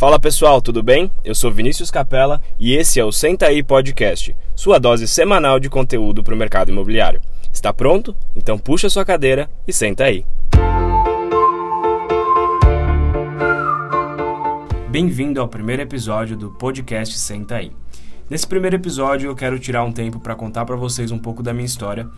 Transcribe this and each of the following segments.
Fala pessoal, tudo bem? Eu sou Vinícius Capella e esse é o Senta aí Podcast, sua dose semanal de conteúdo para o mercado imobiliário. Está pronto? Então puxa sua cadeira e senta aí. Bem-vindo ao primeiro episódio do podcast Senta aí. Nesse primeiro episódio eu quero tirar um tempo para contar para vocês um pouco da minha história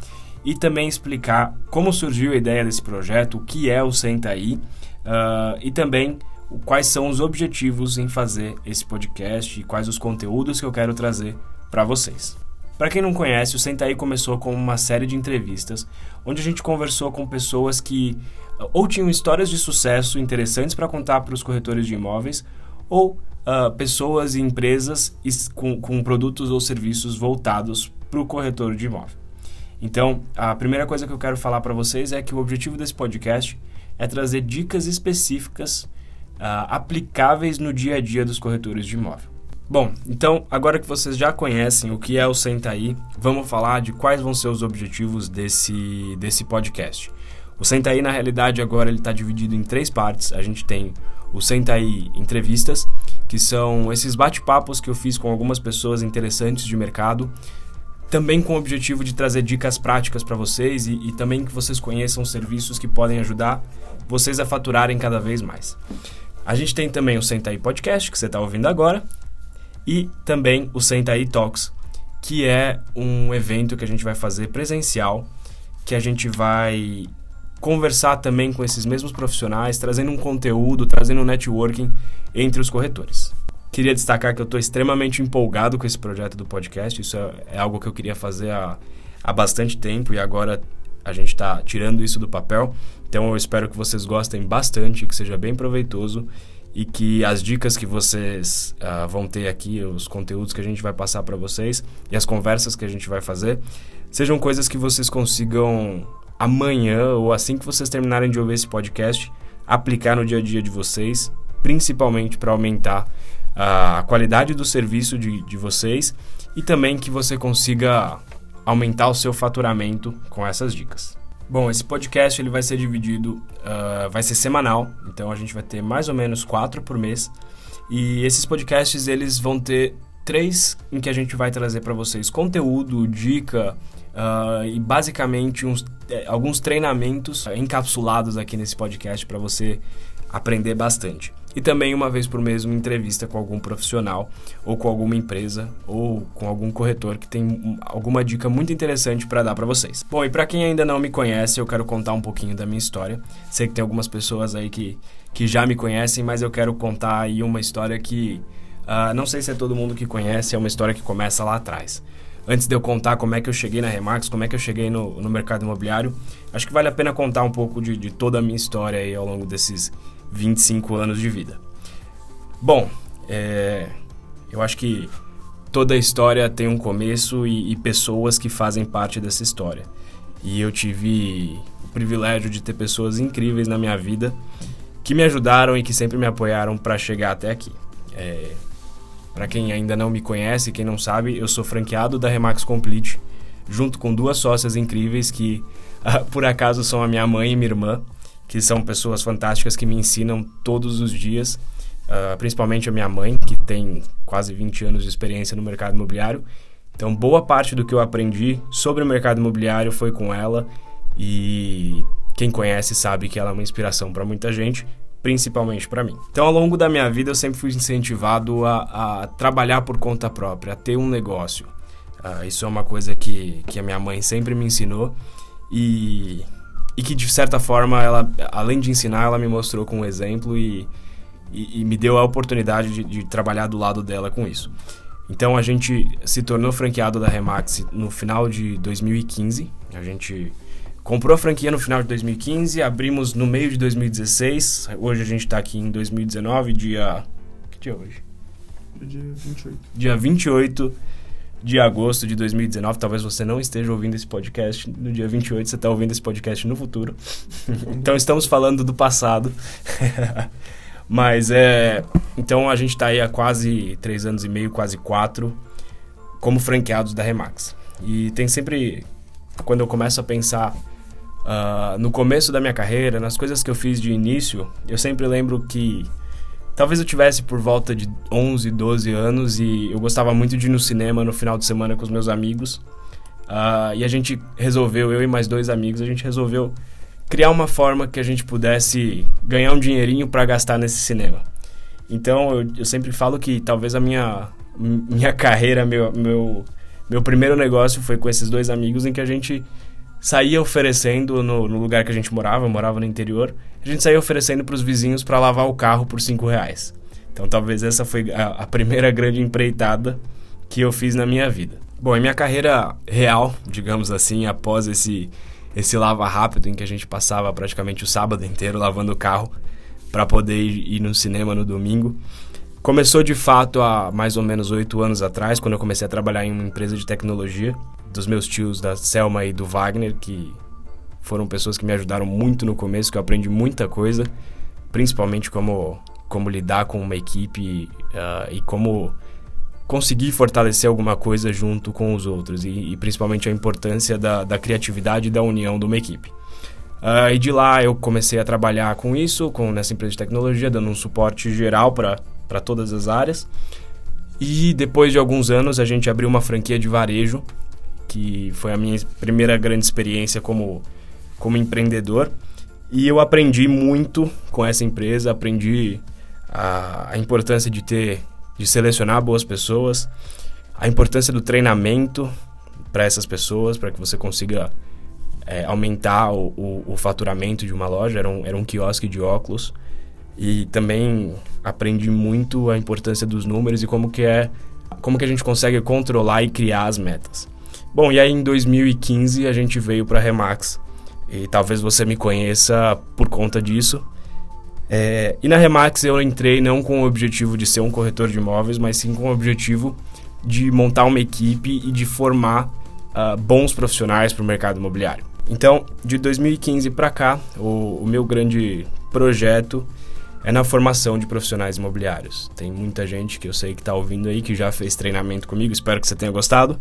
e também explicar como surgiu a ideia desse projeto, o que é o Senta aí uh, e também quais são os objetivos em fazer esse podcast e quais os conteúdos que eu quero trazer para vocês. Para quem não conhece, o Sentaí começou com uma série de entrevistas onde a gente conversou com pessoas que ou tinham histórias de sucesso interessantes para contar para os corretores de imóveis ou uh, pessoas e empresas com, com produtos ou serviços voltados para o corretor de imóvel. Então, a primeira coisa que eu quero falar para vocês é que o objetivo desse podcast é trazer dicas específicas aplicáveis no dia a dia dos corretores de imóvel. Bom, então agora que vocês já conhecem o que é o Sentaí, vamos falar de quais vão ser os objetivos desse, desse podcast. O Sentaí, na realidade, agora ele está dividido em três partes. A gente tem o Sentaí Entrevistas, que são esses bate-papos que eu fiz com algumas pessoas interessantes de mercado, também com o objetivo de trazer dicas práticas para vocês e, e também que vocês conheçam serviços que podem ajudar vocês a faturarem cada vez mais. A gente tem também o Senta Podcast, que você está ouvindo agora, e também o Senta Talks, que é um evento que a gente vai fazer presencial, que a gente vai conversar também com esses mesmos profissionais, trazendo um conteúdo, trazendo um networking entre os corretores. Queria destacar que eu estou extremamente empolgado com esse projeto do podcast, isso é, é algo que eu queria fazer há, há bastante tempo e agora a gente está tirando isso do papel. Então eu espero que vocês gostem bastante, que seja bem proveitoso e que as dicas que vocês uh, vão ter aqui, os conteúdos que a gente vai passar para vocês e as conversas que a gente vai fazer, sejam coisas que vocês consigam amanhã ou assim que vocês terminarem de ouvir esse podcast, aplicar no dia a dia de vocês, principalmente para aumentar uh, a qualidade do serviço de, de vocês e também que você consiga aumentar o seu faturamento com essas dicas. Bom, esse podcast ele vai ser dividido, uh, vai ser semanal, então a gente vai ter mais ou menos quatro por mês. E esses podcasts eles vão ter três em que a gente vai trazer para vocês conteúdo, dica uh, e basicamente uns, eh, alguns treinamentos encapsulados aqui nesse podcast para você aprender bastante e também uma vez por mês uma entrevista com algum profissional ou com alguma empresa ou com algum corretor que tem alguma dica muito interessante para dar para vocês. Bom, e para quem ainda não me conhece, eu quero contar um pouquinho da minha história. Sei que tem algumas pessoas aí que, que já me conhecem, mas eu quero contar aí uma história que uh, não sei se é todo mundo que conhece, é uma história que começa lá atrás. Antes de eu contar como é que eu cheguei na Remax, como é que eu cheguei no, no mercado imobiliário, acho que vale a pena contar um pouco de, de toda a minha história aí ao longo desses 25 anos de vida. Bom, é, eu acho que toda história tem um começo e, e, pessoas que fazem parte dessa história. E eu tive o privilégio de ter pessoas incríveis na minha vida que me ajudaram e que sempre me apoiaram para chegar até aqui. É, para quem ainda não me conhece, quem não sabe, eu sou franqueado da Remax Complete, junto com duas sócias incríveis que, por acaso, são a minha mãe e minha irmã que são pessoas fantásticas que me ensinam todos os dias, uh, principalmente a minha mãe, que tem quase 20 anos de experiência no mercado imobiliário. Então, boa parte do que eu aprendi sobre o mercado imobiliário foi com ela e quem conhece sabe que ela é uma inspiração para muita gente, principalmente para mim. Então, ao longo da minha vida, eu sempre fui incentivado a, a trabalhar por conta própria, a ter um negócio. Uh, isso é uma coisa que, que a minha mãe sempre me ensinou e e que de certa forma ela além de ensinar ela me mostrou com um exemplo e, e, e me deu a oportunidade de, de, trabalhar do lado dela com isso. Então a gente se tornou franqueado da Remax no final de 2015 a gente comprou a franquia no final de 2015 abrimos no meio de 2016 hoje a gente está aqui em 2019 dia que dia é hoje? Dia 28 dia 28 de agosto de 2019. Talvez você não esteja ouvindo esse podcast no dia 28, você está ouvindo esse podcast no futuro. então estamos falando do passado. Mas é. Então a gente está aí há quase três anos e meio, quase quatro, como franqueados da Remax. E tem sempre. Quando eu começo a pensar uh, no começo da minha carreira, nas coisas que eu fiz de início, eu sempre lembro que talvez eu tivesse por volta de 11, 12 anos e eu gostava muito de ir no cinema no final de semana com os meus amigos. Uh, e a gente resolveu, eu e mais dois amigos, a gente resolveu criar uma forma que a gente pudesse ganhar um dinheirinho para gastar nesse cinema. Então eu, eu, sempre falo que talvez a minha, minha carreira, meu, meu, meu primeiro negócio foi com esses dois amigos em que a gente saía oferecendo no, no lugar que a gente morava, eu morava no interior, a gente saía oferecendo para os vizinhos para lavar o carro por cinco reais. Então talvez essa foi a, a primeira grande empreitada que eu fiz na minha vida. Bom, em minha carreira real, digamos assim, após esse esse lava rápido em que a gente passava praticamente o sábado inteiro lavando o carro para poder ir no cinema no domingo, começou de fato há mais ou menos oito anos atrás, quando eu comecei a trabalhar em uma empresa de tecnologia dos meus tios da Selma e do Wagner, que foram pessoas que me ajudaram muito no começo, que eu aprendi muita coisa, principalmente como como lidar com uma equipe uh, e como conseguir fortalecer alguma coisa junto com os outros e, e principalmente a importância da, da, criatividade e da união de uma equipe. Uh, e de lá eu comecei a trabalhar com isso, com nessa empresa de tecnologia, dando um suporte geral para todas as áreas. E depois de alguns anos a gente abriu uma franquia de varejo, que foi a minha primeira grande experiência como, como empreendedor. E eu aprendi muito com essa empresa, aprendi a, a importância de ter de selecionar boas pessoas, a importância do treinamento para essas pessoas, para que você consiga é, aumentar o, o, o, faturamento de uma loja. Era um, era um quiosque de óculos. E também aprendi muito a importância dos números e como que é como que a gente consegue controlar e criar as metas. Bom, e aí em 2015 a gente veio para Remax. E talvez você me conheça por conta disso. É, e na Remax eu entrei não com o objetivo de ser um corretor de imóveis, mas sim com o objetivo de montar uma equipe e de formar uh, bons profissionais para o mercado imobiliário. Então, de 2015 para cá, o, o, meu grande projeto é na formação de profissionais imobiliários. Tem muita gente que eu sei que está ouvindo aí que já fez treinamento comigo, espero que você tenha gostado.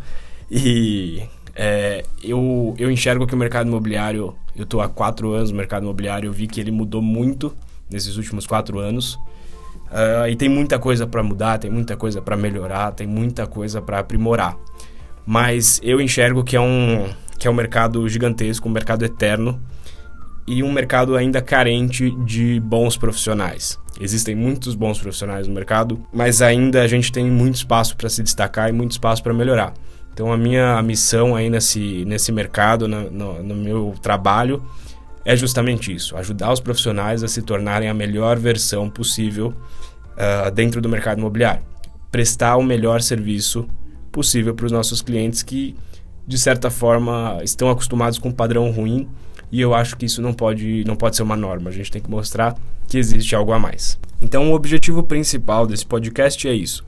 E é, eu, eu enxergo que o mercado imobiliário, eu estou há quatro anos no mercado imobiliário, eu vi que ele mudou muito nesses últimos quatro anos. Uh, e tem muita coisa para mudar, tem muita coisa para melhorar, tem muita coisa para aprimorar. Mas eu enxergo que é um que é um mercado gigantesco, um mercado eterno e um mercado ainda carente de bons profissionais. Existem muitos bons profissionais no mercado, mas ainda a gente tem muito espaço para se destacar e muito espaço para melhorar. Então a minha missão aí nesse, nesse mercado, no, no, no meu trabalho, é justamente isso: ajudar os profissionais a se tornarem a melhor versão possível uh, dentro do mercado imobiliário. Prestar o melhor serviço possível para os nossos clientes que, de certa forma, estão acostumados com um padrão ruim e eu acho que isso não pode, não pode ser uma norma. A gente tem que mostrar que existe algo a mais. Então, o objetivo principal desse podcast é isso: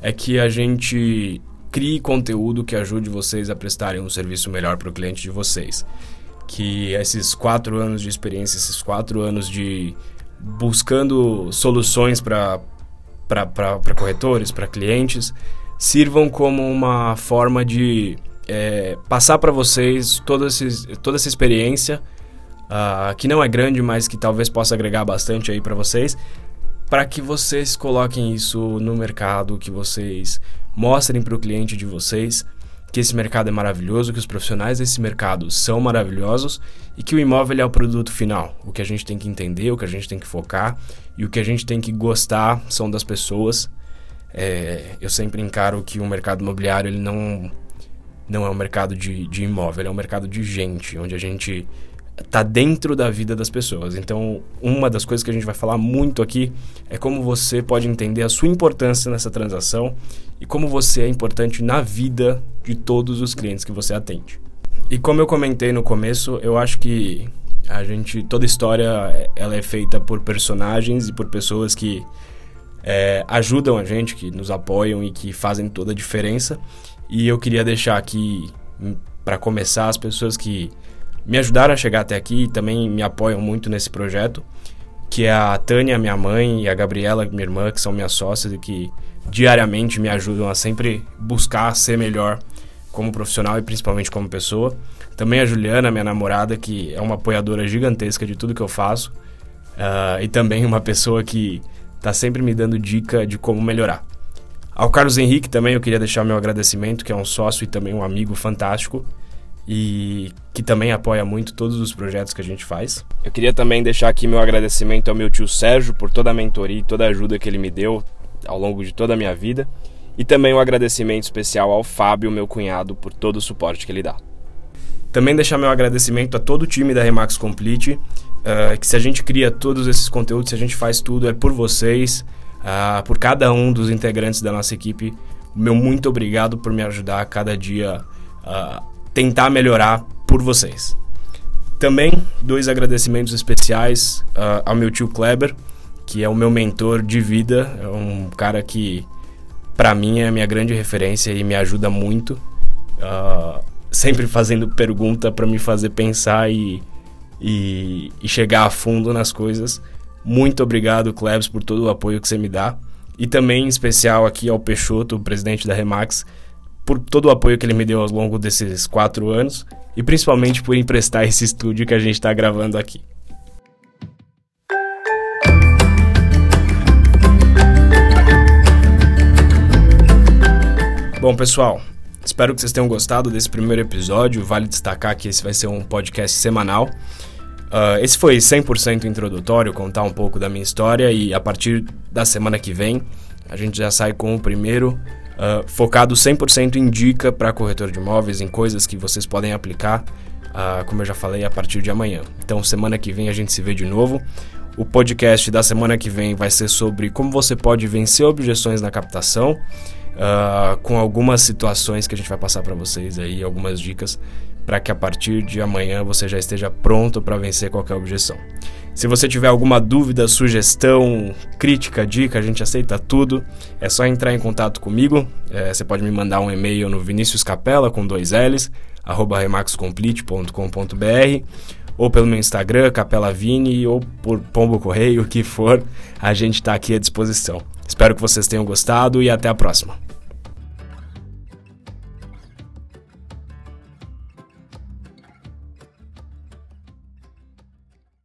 é que a gente crie conteúdo que ajude vocês a prestarem um serviço melhor para o cliente de vocês. Que esses quatro anos de experiência, esses quatro anos de buscando soluções para corretores, para clientes, sirvam como uma forma de é, passar para vocês toda, esses, toda essa experiência, uh, que não é grande, mas que talvez possa agregar bastante aí para vocês, para que vocês coloquem isso no mercado, que vocês mostrem para o cliente de vocês que esse mercado é maravilhoso, que os profissionais desse mercado são maravilhosos e que o imóvel é o produto final. O que a gente tem que entender, o que a gente tem que focar e o que a gente tem que gostar são das pessoas. É, eu sempre encaro que o mercado imobiliário ele não, não é um mercado de, de imóvel, é um mercado de gente, onde a gente está dentro da vida das pessoas. Então, uma das coisas que a gente vai falar muito aqui é como você pode entender a sua importância nessa transação e como você é importante na vida de todos os clientes que você atende. E como eu comentei no começo, eu acho que a gente toda história ela é feita por personagens e por pessoas que é, ajudam a gente, que nos apoiam e que fazem toda a diferença. E eu queria deixar aqui hum, para começar as pessoas que me ajudaram a chegar até aqui e também me apoiam muito nesse projeto, que é a Tânia, minha mãe, e a Gabriela, minha irmã, que são minhas sócias e que diariamente me ajudam a sempre buscar ser melhor como profissional e principalmente como pessoa. Também a Juliana, minha namorada, que é uma apoiadora gigantesca de tudo que eu faço. Uh, e também uma pessoa que tá sempre me dando dica de como melhorar. Ao Carlos Henrique também eu queria deixar meu agradecimento, que é um sócio e também um amigo fantástico e que também apoia muito todos os projetos que a gente faz. Eu queria também deixar aqui meu agradecimento ao meu tio Sérgio por toda a mentoria e toda a ajuda que ele me deu ao longo de toda a minha vida. E também um agradecimento especial ao Fábio, meu cunhado, por todo o suporte que ele dá. Também deixar meu agradecimento a todo o time da Remax Complete, uh, que se a gente cria todos esses conteúdos, se a gente faz tudo, é por vocês, uh, por cada um dos integrantes da nossa equipe. Meu muito obrigado por me ajudar a cada dia uh, tentar melhorar por vocês. Também dois agradecimentos especiais uh, ao meu tio Kleber, que é o meu mentor de vida, é um cara que para mim é a minha grande referência e me ajuda muito, uh, sempre fazendo pergunta para me fazer pensar e, e, e, chegar a fundo nas coisas. Muito obrigado, Klebs, por todo o apoio que você me dá. E também em especial aqui ao Peixoto, o presidente da Remax, por todo o apoio que ele me deu ao longo desses quatro anos e principalmente por emprestar esse estúdio que a gente está gravando aqui. Bom, pessoal, espero que vocês tenham gostado desse primeiro episódio. Vale destacar que esse vai ser um podcast semanal. Uh, esse foi 100% introdutório, contar um pouco da minha história e a partir da semana que vem a gente já sai com o primeiro uh, focado 100% em dica para corretor de imóveis, em coisas que vocês podem aplicar, uh, como eu já falei, a partir de amanhã. Então, semana que vem a gente se vê de novo. O podcast da semana que vem vai ser sobre como você pode vencer objeções na captação, uh, com algumas situações que a gente vai passar para vocês aí, algumas dicas para que a partir de amanhã você já esteja pronto para vencer qualquer objeção. Se você tiver alguma dúvida, sugestão, crítica, dica, a gente aceita tudo. É só entrar em contato comigo. É, você pode me mandar um e-mail no Vinícius Capela com dois L's, arroba remaxcomplete.com.br ou pelo meu Instagram, Capela Vini, ou por Pombo Correio, o que for, a gente está aqui à disposição. Espero que vocês tenham gostado e até a próxima.